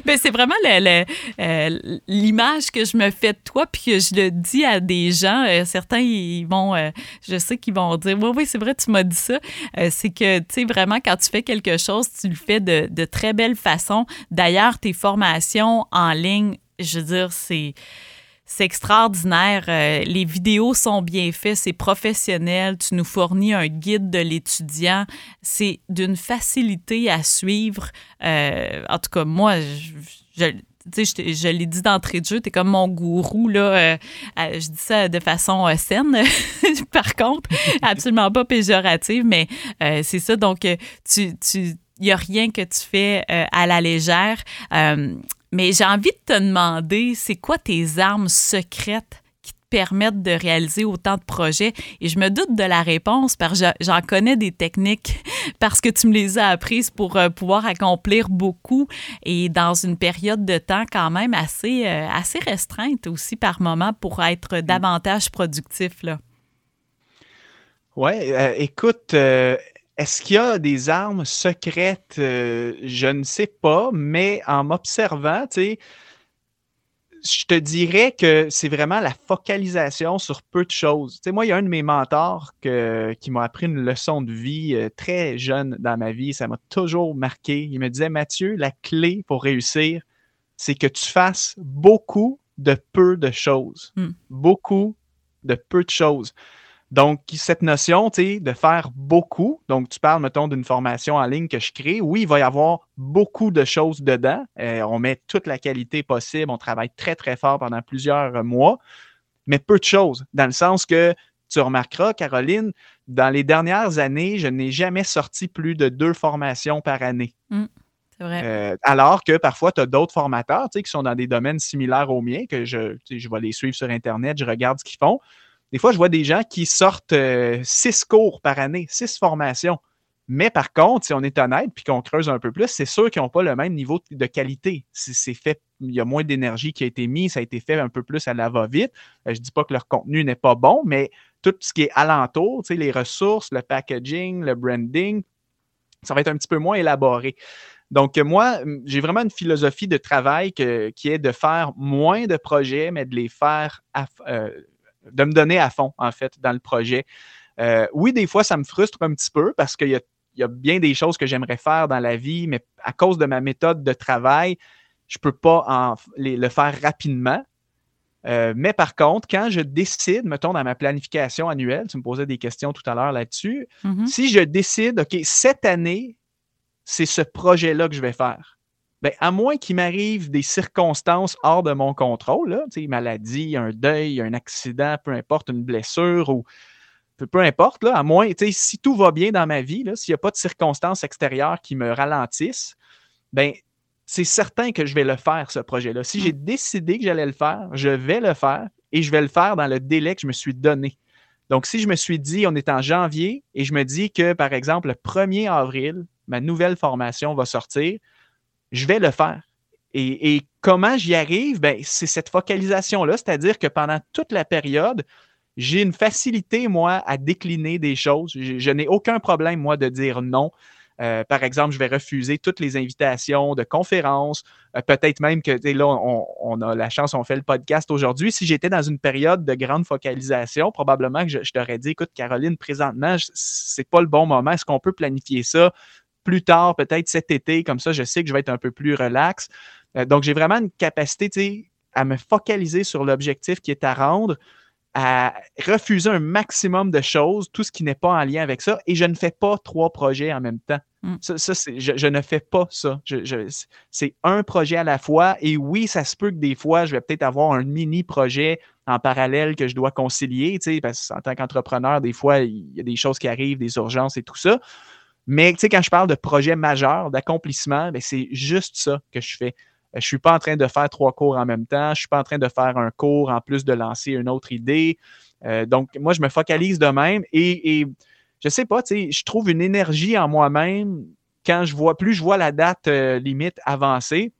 Ben, c'est vraiment euh, l'image que je me fais de toi, puis que je le dis à des gens. certains, ils vont, je sais qu'ils vont dire Oui, oui, c'est vrai, tu m'as dit ça. c'est que, tu sais, vraiment, quand tu fais quelque chose, tu le fais de, très belle façon. D'ailleurs, tes formations en ligne, je veux dire, c'est c'est extraordinaire. Euh, les vidéos sont bien faites, c'est professionnel. Tu nous fournis un guide de l'étudiant. C'est d'une facilité à suivre. Euh, en tout cas, moi, je, je, l'ai dit d'entrée de jeu, tu es comme mon gourou, là. Euh, je dis ça de façon saine, par contre, absolument pas péjorative, mais c'est ça. Donc, tu, tu il n'y a rien que tu fais à la légère. Euh, mais j'ai envie de te demander, c'est quoi tes armes secrètes qui te permettent de réaliser autant de projets? Et je me doute de la réponse parce que j'en connais des techniques parce que tu me les as apprises pour euh, pouvoir accomplir beaucoup et dans une période de temps quand même assez, assez restreinte aussi par moment pour être mm. davantage productif. Là. Oui, écoute, est-ce qu'il y a des armes secrètes? Euh, je ne sais pas, mais en m'observant, tu sais, je te dirais que c'est vraiment la focalisation sur peu de choses. Tu sais, moi, il y a un de mes mentors qui m'a appris une leçon de vie euh, très jeune dans ma vie. Ça m'a toujours marqué. Il me disait, Mathieu, la clé pour réussir, c'est que tu fasses beaucoup de peu de choses. Hmm. Beaucoup de peu de choses. Donc, cette notion, de faire beaucoup, donc tu parles, mettons, d'une formation en ligne que je crée, oui, il va y avoir beaucoup de choses dedans. Euh, on met toute la qualité possible, on travaille très, très fort pendant plusieurs mois, mais peu de choses, dans le sens que tu remarqueras, Caroline, dans les dernières années, je n'ai jamais sorti plus de deux formations par année. Mmh, c'est vrai. Euh, alors que parfois, tu as d'autres formateurs tu sais, qui sont dans des domaines similaires aux miens, que je, je vais les suivre sur Internet, je regarde ce qu'ils font. Des fois, je vois des gens qui sortent euh, six cours par année, six formations. Mais par contre, si on est honnête puis qu'on creuse un peu plus, c'est sûr qu'ils n'ont pas le même niveau de qualité. C'est fait, il y a moins d'énergie qui a été mise, ça a été fait un peu plus à la va-vite. Euh, je ne dis pas que leur contenu n'est pas bon, mais tout ce qui est alentour, les ressources, le packaging, le branding, ça va être un petit peu moins élaboré. Donc, moi, j'ai vraiment une philosophie de travail qui est de faire moins de projets, mais de les faire euh, de me donner à fond, en fait, dans le projet. Euh, oui, des fois, ça me frustre un petit peu parce qu'il y, a, bien des choses que j'aimerais faire dans la vie, mais à cause de ma méthode de travail, je ne peux pas le faire rapidement. Euh, mais par contre, quand je décide, mettons, dans ma planification annuelle, tu me posais des questions tout à l'heure là-dessus, mm-hmm. si je décide, OK, cette année, c'est ce projet-là que je vais faire. Bien, à moins qu'il m'arrive des circonstances hors de mon contrôle, maladie, un deuil, un accident, peu importe, une blessure ou peu, importe, à moins, si tout va bien dans ma vie, s'il n'y a pas de circonstances extérieures qui me ralentissent, ben c'est certain que je vais le faire, ce projet-là. Si j'ai décidé que j'allais le faire, je vais le faire et je vais le faire dans le délai que je me suis donné. Donc, si je me suis dit, on est en janvier et je me dis que, par exemple, le 1er avril, ma nouvelle formation va sortir, je vais le faire. Et, comment j'y arrive? Ben, c'est cette focalisation-là, c'est-à-dire que pendant toute la période, j'ai une facilité, moi, à décliner des choses. Je, n'ai aucun problème, moi, de dire non. Euh, par exemple, je vais refuser toutes les invitations de conférences. Euh, peut-être même que là, on, a la chance, on fait le podcast aujourd'hui. Si j'étais dans une période de grande focalisation, probablement que je, je t'aurais dit, écoute, Caroline, présentement, c'est pas le bon moment. Est-ce qu'on peut planifier ça? Plus tard, peut-être cet été, comme ça, je sais que je vais être un peu plus relax. Euh, donc, j'ai vraiment une capacité à me focaliser sur l'objectif qui est à rendre, à refuser un maximum de choses, tout ce qui n'est pas en lien avec ça, et je ne fais pas trois projets en même temps. Mm. Ça, je, ne fais pas ça. c'est un projet à la fois, et oui, ça se peut que des fois, je vais peut-être avoir un mini projet en parallèle que je dois concilier, parce qu'en tant qu'entrepreneur, des fois, il y a des choses qui arrivent, des urgences et tout ça. Mais tu sais, quand je parle de projet majeur, d'accomplissement, ben, c'est juste ça que je fais. Je ne suis pas en train de faire trois cours en même temps. Je ne suis pas en train de faire un cours en plus de lancer une autre idée. Euh, donc, moi, je me focalise de même et, je sais pas, tu sais, je trouve une énergie en moi-même quand je vois, plus je vois la date euh, limite avancer.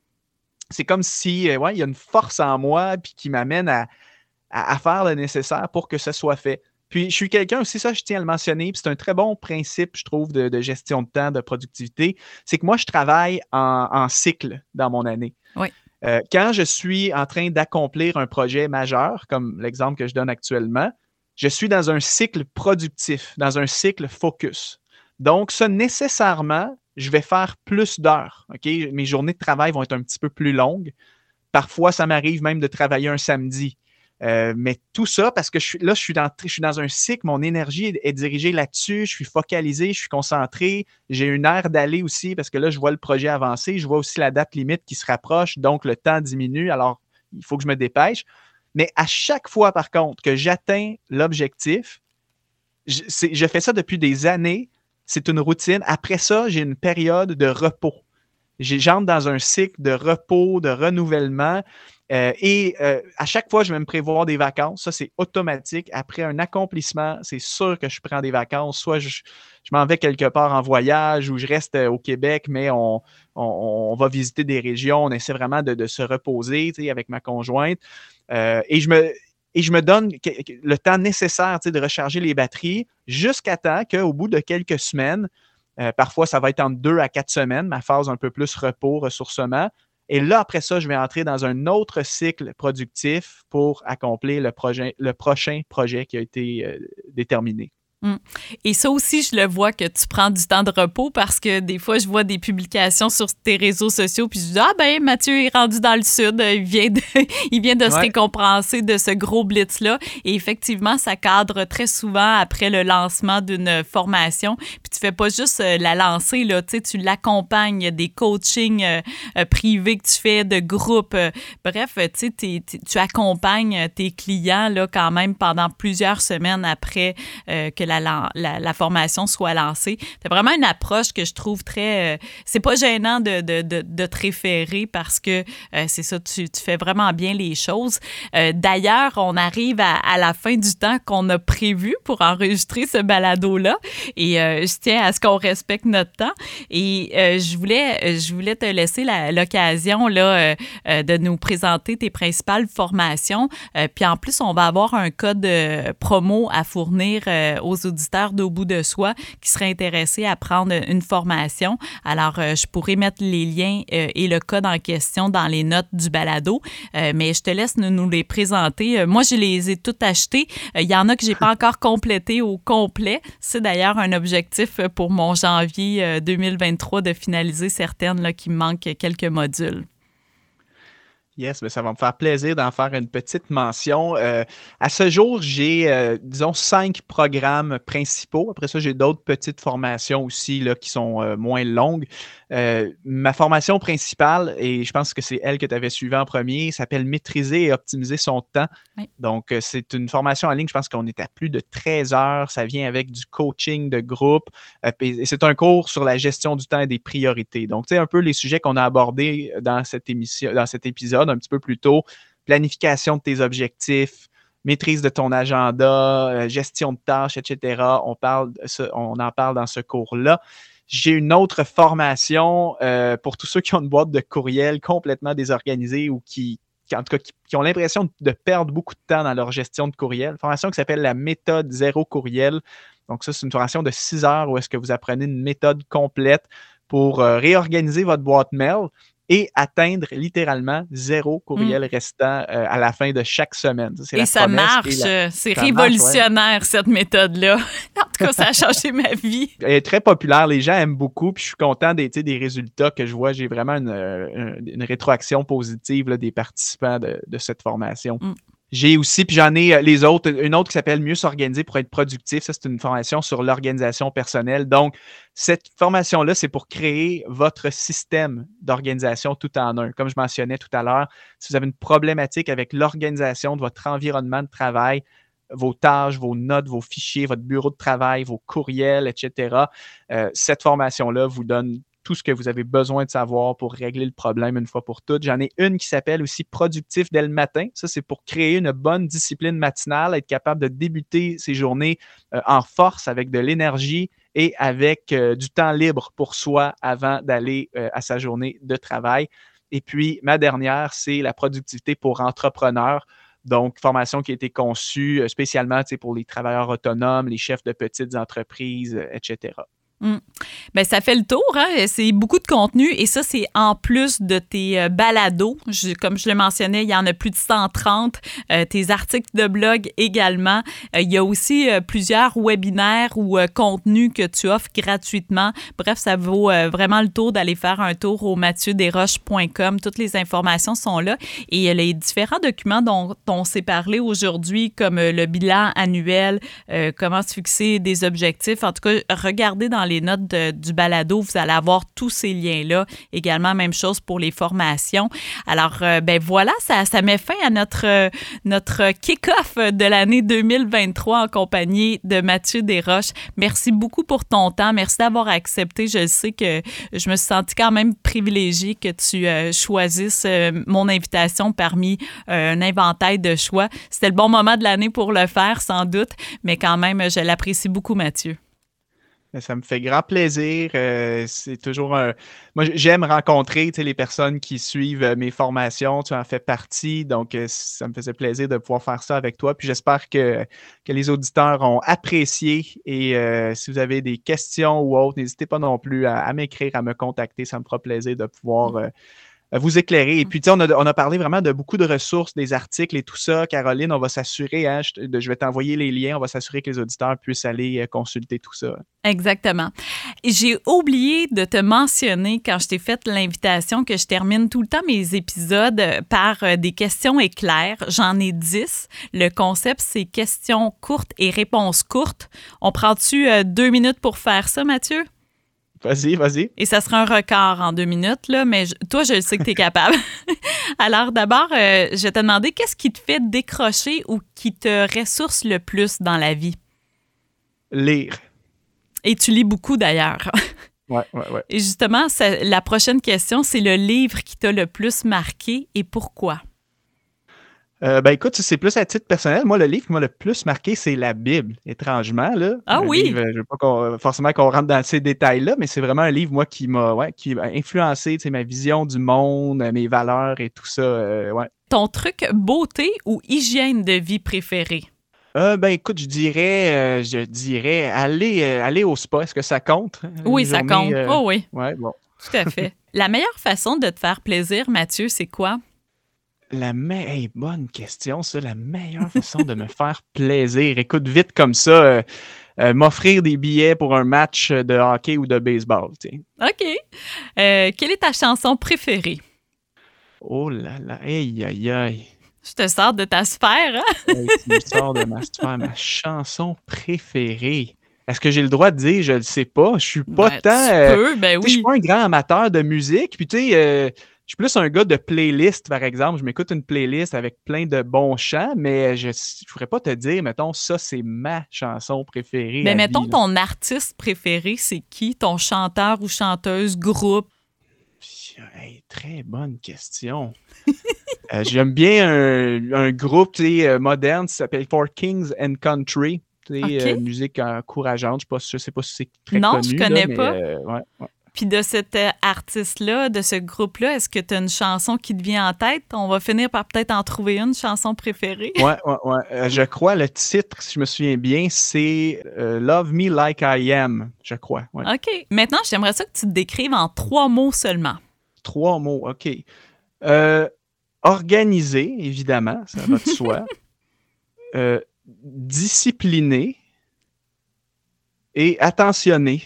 C'est comme si, ouais, il y a une force en moi puis qui m'amène à, à, faire le nécessaire pour que ce soit fait. Puis je suis quelqu'un aussi, ça je tiens à le mentionner, puis c'est un très bon principe, je trouve, de, gestion de temps, de productivité, c'est que moi je travaille en, cycle dans mon année. Oui. Euh, quand je suis en train d'accomplir un projet majeur, comme l'exemple que je donne actuellement, je suis dans un cycle productif, dans un cycle focus. Donc, ça, nécessairement, je vais faire plus d'heures. OK? Mes journées de travail vont être un petit peu plus longues. Parfois, ça m'arrive même de travailler un samedi. Euh, mais tout ça, parce que là, je suis, dans, un cycle, mon énergie est, dirigée là-dessus, je suis focalisé, je suis concentré, j'ai une aire d'aller aussi, parce que là, je vois le projet avancer, je vois aussi la date limite qui se rapproche, donc le temps diminue, alors il faut que je me dépêche. Mais à chaque fois, par contre, que j'atteins l'objectif, je, je fais ça depuis des années, c'est une routine. Après ça, j'ai une période de repos. J'entre dans un cycle de repos, de renouvellement. Euh, et euh, à chaque fois, je vais me prévoir des vacances. Ça, c'est automatique. Après un accomplissement, c'est sûr que je prends des vacances. Soit je, m'en vais quelque part en voyage ou je reste euh, au Québec, mais on, va visiter des régions. On essaie vraiment de, se reposer avec ma conjointe. et, je me, donne le temps nécessaire de recharger les batteries jusqu'à temps qu'au bout de quelques semaines, parfois ça va être entre deux à quatre semaines, ma phase un peu plus repos, ressourcement. Et là, après ça, je vais entrer dans un autre cycle productif pour accomplir le, projet, le prochain projet qui a été euh, déterminé. Mm. Et ça aussi, je le vois que tu prends du temps de repos parce que des fois, je vois des publications sur tes réseaux sociaux puis je dis Ah ben Mathieu est rendu dans le sud, il vient de, il vient de se récompenser de ce gros blitz-là. Et effectivement, ça cadre très souvent après le lancement d'une formation. Puis tu fais pas juste euh, la lancer, là, tu l'accompagnes, des coachings euh, euh, privés que tu fais, de groupe. bref, tu accompagnes tes clients là, quand même pendant plusieurs semaines après que la, formation soit lancée. C'est vraiment une approche que je trouve très... Euh, c'est pas gênant de, de, te référer parce que euh, c'est ça, tu, fais vraiment bien les choses. Euh, d'ailleurs, on arrive à, la fin du temps qu'on a prévu pour enregistrer ce balado-là et je tiens à ce qu'on respecte notre temps. Et je, voulais, je voulais te laisser l'occasion là, de nous présenter tes principales formations. puis en plus, on va avoir un code promo à fournir aux auditeurs d'au bout de soi qui seraient intéressés à prendre une formation. Alors, euh, je pourrais mettre les liens euh, et le code en question dans les notes du balado, euh, mais je te laisse nous, les présenter. moi, je les ai toutes achetées. Il y en a que j'ai pas encore complété au complet. C'est d'ailleurs un objectif pour mon janvier 2023 de finaliser certaines qui me manquent quelques modules. Yes, mais ça va me faire plaisir d'en faire une petite mention. Euh, à ce jour, j'ai, euh, disons, cinq programmes principaux. Après ça, j'ai d'autres petites formations aussi là, qui sont euh, moins longues. Ma formation principale, et je pense que c'est elle que tu avais suivie en premier, s'appelle Maîtriser et optimiser son temps. Donc, c'est une formation en ligne. Je pense qu'on est à plus de 13 heures. Ça vient avec du coaching de groupe. et c'est un cours sur la gestion du temps et des priorités. Donc, tu sais, un peu les sujets qu'on a abordés dans cette émission, dans cet épisode un petit peu plus tôt, planification de tes objectifs, maîtrise de ton agenda, euh, gestion de tâches, etc. On, parle, on en parle dans ce cours-là. J'ai une autre formation euh, pour tous ceux qui ont une boîte de courriel complètement désorganisée ou qui, en tout cas, qui, ont l'impression de perdre beaucoup de temps dans leur gestion de courriel. Formation qui s'appelle la méthode zéro courriel. Donc, ça, c'est une formation de six heures où est-ce que vous apprenez une méthode complète pour euh, réorganiser votre boîte mail et atteindre littéralement zéro courriel mm. restant euh, à la fin de chaque semaine. et ça marche. C'est révolutionnaire, cette méthode-là. en tout cas, ça a changé ma vie. Elle est très populaire. Les gens aiment beaucoup. Puis je suis content des, des résultats que je vois. J'ai vraiment une, euh, rétroaction positive des participants de, cette formation. Mm. J'ai aussi, puis j'en ai euh, les autres, une autre qui s'appelle Mieux s'organiser pour être productif. Ça, c'est une formation sur l'organisation personnelle. Donc, cette formation-là, c'est pour créer votre système d'organisation tout en un. Comme je mentionnais tout à l'heure, si vous avez une problématique avec l'organisation de votre environnement de travail, vos tâches, vos notes, vos fichiers, votre bureau de travail, vos courriels, etc., euh, cette formation-là vous donne tout ce que vous avez besoin de savoir pour régler le problème une fois pour toutes. J'en ai une qui s'appelle aussi Productif dès le matin. Ça, c'est pour créer une bonne discipline matinale, être capable de débuter ses journées euh, en force avec de l'énergie et avec euh, du temps libre pour soi avant d'aller euh, à sa journée de travail. Et puis, ma dernière, c'est la productivité pour entrepreneurs. Donc, formation qui a été conçue spécialement pour les travailleurs autonomes, les chefs de petites entreprises, etc. Mm. Ben, ça fait le tour. Hein? C'est beaucoup de contenu et ça, c'est en plus de tes euh, balados. comme je le mentionnais, il y en a plus de 130. Euh, tes articles de blog également. Euh, il y a aussi plusieurs webinaires ou contenus que tu offres gratuitement. Bref, ça vaut vraiment le tour d'aller faire un tour au mathieu-desroches.com. Toutes les informations sont là et les différents documents dont, on s'est parlé aujourd'hui, comme le bilan annuel, comment se fixer des objectifs. En tout cas, regardez dans les notes du balado, vous allez avoir tous ces liens-là. Également, même chose pour les formations. Alors, euh, ben voilà, ça, ça met fin à notre, euh, notre kick-off de l'année 2023 en compagnie de Mathieu Desroches. Merci beaucoup pour ton temps. Merci d'avoir accepté. Je sais que je me suis sentie quand même privilégiée que tu euh, choisisses mon invitation parmi un inventaire de choix. C'était le bon moment de l'année pour le faire, sans doute, mais quand même, je l'apprécie beaucoup, Mathieu. Ça me fait grand plaisir. Euh, c'est toujours un. Moi, j'aime rencontrer les personnes qui suivent euh, mes formations. Tu en fais partie. Donc, euh, ça me faisait plaisir de pouvoir faire ça avec toi. Puis j'espère que, que les auditeurs ont apprécié. Et si vous avez des questions ou autres, n'hésitez pas non plus à, m'écrire, à me contacter. Ça me fera plaisir de pouvoir vous éclairer. Et puis, on a, on a parlé vraiment de beaucoup de ressources, des articles et tout ça. Caroline, on va s'assurer, hein, je, vais t'envoyer les liens, on va s'assurer que les auditeurs puissent aller euh, consulter tout ça. Exactement. J'ai oublié de te mentionner quand je t'ai fait l'invitation que je termine tout le temps mes épisodes par euh, des questions éclairs. J'en ai dix. Le concept, c'est questions courtes et réponses courtes. On prend-tu euh, deux minutes pour faire ça, Mathieu? Vas-y, vas-y. Et ça sera un record en deux minutes, là, mais toi, je sais que tu es capable. Alors, d'abord, euh, je vais te demander qu'est-ce qui te fait décrocher ou qui te ressource le plus dans la vie? Lire. Et tu lis beaucoup d'ailleurs. Oui, oui, oui. Et justement, la prochaine question, c'est le livre qui t'a le plus marqué et pourquoi? Euh, ben écoute, c'est plus à titre personnel. Moi, le livre qui m'a le plus marqué, c'est la Bible, étrangement. Là. Ah oui? je ne veux pas forcément qu'on rentre dans ces détails-là, mais c'est vraiment un livre, moi, qui m'a ouais, qui a influencé ma vision du monde, mes valeurs et tout ça. Euh, ouais. Ton truc beauté ou hygiène de vie préféré? Euh, ben écoute, je dirais, je dirais aller, aller au spa. Est-ce que ça compte? Oui, ça compte. oh oui. Ouais, bon. Tout à fait. la meilleure façon de te faire plaisir, Mathieu, c'est quoi? La bonne question, ça. La meilleure façon de me faire plaisir. Écoute, vite comme ça, euh, euh, m'offrir des billets pour un match de hockey ou de baseball. OK. Euh, quelle est ta chanson préférée? Oh là là, aïe, aïe, aïe. Je te sors de ta sphère, hein? tu me sors de ma sphère. Ma chanson préférée. Est-ce que j'ai le droit de dire? Je ne sais pas. Je suis pas ben, tant. Tu peux, ben oui. Je suis pas un grand amateur de musique. Puis, tu sais, je suis plus un gars de playlist, par exemple. Je m'écoute une playlist avec plein de bons chants, mais je ne pourrais pas te dire, mettons, ça, c'est ma chanson préférée. Mais mettons, ton artiste préféré, c'est qui? Ton chanteur ou chanteuse, groupe? très bonne question. Euh, j'aime bien un, groupe euh, moderne qui s'appelle Four Kings and Country. Okay. Euh, musique encourageante. Je ne sais, pas si c'est très non, connu. Non, je connais pas. ouais, puis de cet euh, artiste-là, de ce groupe-là, est-ce que tu as une chanson qui te vient en tête? On va finir par peut-être en trouver une chanson préférée. Ouais, ouais, ouais. Euh, je crois le titre, si je me souviens bien, c'est euh, Love Me Like I Am, je crois. OK. Maintenant, j'aimerais ça que tu te décrives en trois mots seulement. Trois mots, OK. organisé, évidemment, ça va de soi. discipliné et attentionné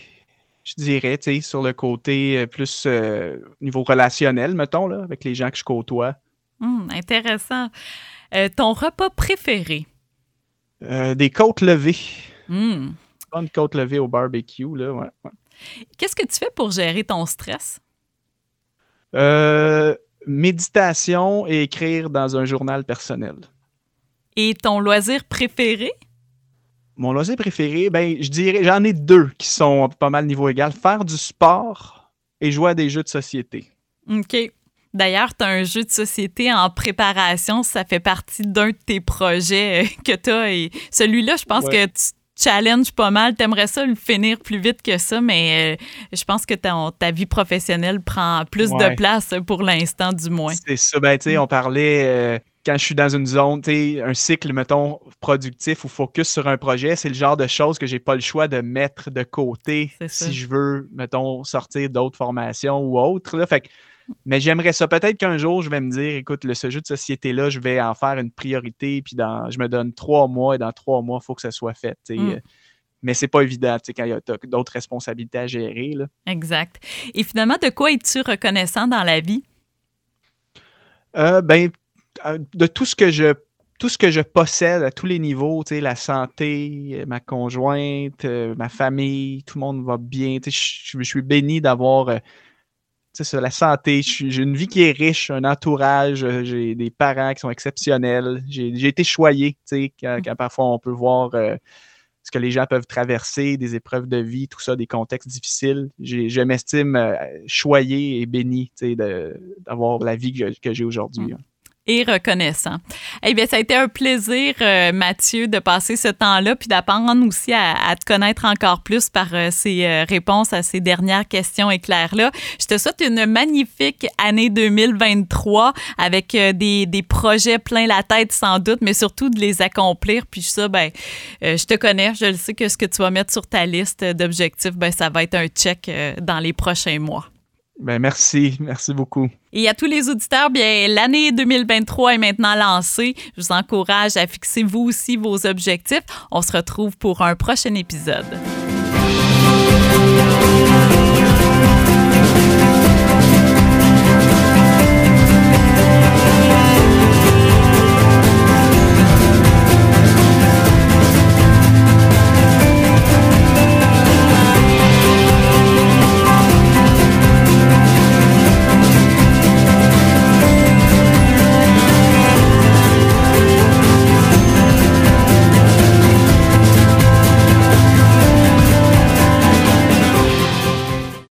je dirais, tu sais, sur le côté euh, plus euh, niveau relationnel, mettons, là, avec les gens que je côtoie. Hum, intéressant. Euh, ton repas préféré? des côtes levées. Hum. Bonne côte levée au barbecue, là, ouais. Qu'est-ce que tu fais pour gérer ton stress? méditation et écrire dans un journal personnel. Et ton loisir préféré? Mon loisir préféré, ben, je dirais, j'en ai deux qui sont pas mal niveau égal. Faire du sport et jouer à des jeux de société. OK. D'ailleurs, tu as un jeu de société en préparation. Ça fait partie d'un de tes projets euh, que tu as. Et celui-là, je pense que tu challenges pas mal. Tu aimerais ça le finir plus vite que ça, mais euh, je pense que ta, ta, vie professionnelle prend plus de place pour l'instant, du moins. C'est ça. Ben, tu sais, on parlait. Euh, quand je suis dans une zone, un cycle, mettons, productif ou focus sur un projet, c'est le genre de choses que j'ai pas le choix de mettre de côté si je veux, mettons, sortir d'autres formations ou autres. Là. Fait que mais j'aimerais ça. Peut-être qu'un jour, je vais me dire, écoute, le, ce jeu de société-là, je vais en faire une priorité, puis dans, je me donne trois mois, et dans trois mois, il faut que ça soit fait. Mais mm. Mais c'est pas évident quand il y a d'autres responsabilités à gérer. Là. Exact. Et finalement, de quoi es-tu reconnaissant dans la vie? Euh, ben, de tout ce que je tout ce que je possède à tous les niveaux, la santé, ma conjointe, euh, ma famille, tout le monde va bien. Je, je, suis béni d'avoir c'est la santé. J'ai une vie qui est riche, un entourage, euh, j'ai des parents qui sont exceptionnels. J'ai été choyé, tu sais, mmh. quand, parfois on peut voir euh, ce que les gens peuvent traverser, des épreuves de vie, tout ça, des contextes difficiles. Je m'estime euh, choyé et béni, tu sais, d'avoir la vie que, j'ai aujourd'hui. Mmh. Hein et reconnaissant. Eh bien, ça a été un plaisir, euh, Mathieu, de passer ce temps-là, puis d'apprendre aussi à, te connaître encore plus par euh, ces euh, réponses à ces dernières questions éclaires-là. Je te souhaite une magnifique année 2023 avec des, des, projets plein la tête sans doute, mais surtout de les accomplir. Puis ça, ben, je te connais, je le sais que ce que tu vas mettre sur ta liste d'objectifs, ben, ça va être un check dans les prochains mois. Ben, merci, merci beaucoup. Et à tous les auditeurs, bien l'année 2023 est maintenant lancée. Je vous encourage à fixer vous aussi vos objectifs. On se retrouve pour un prochain épisode.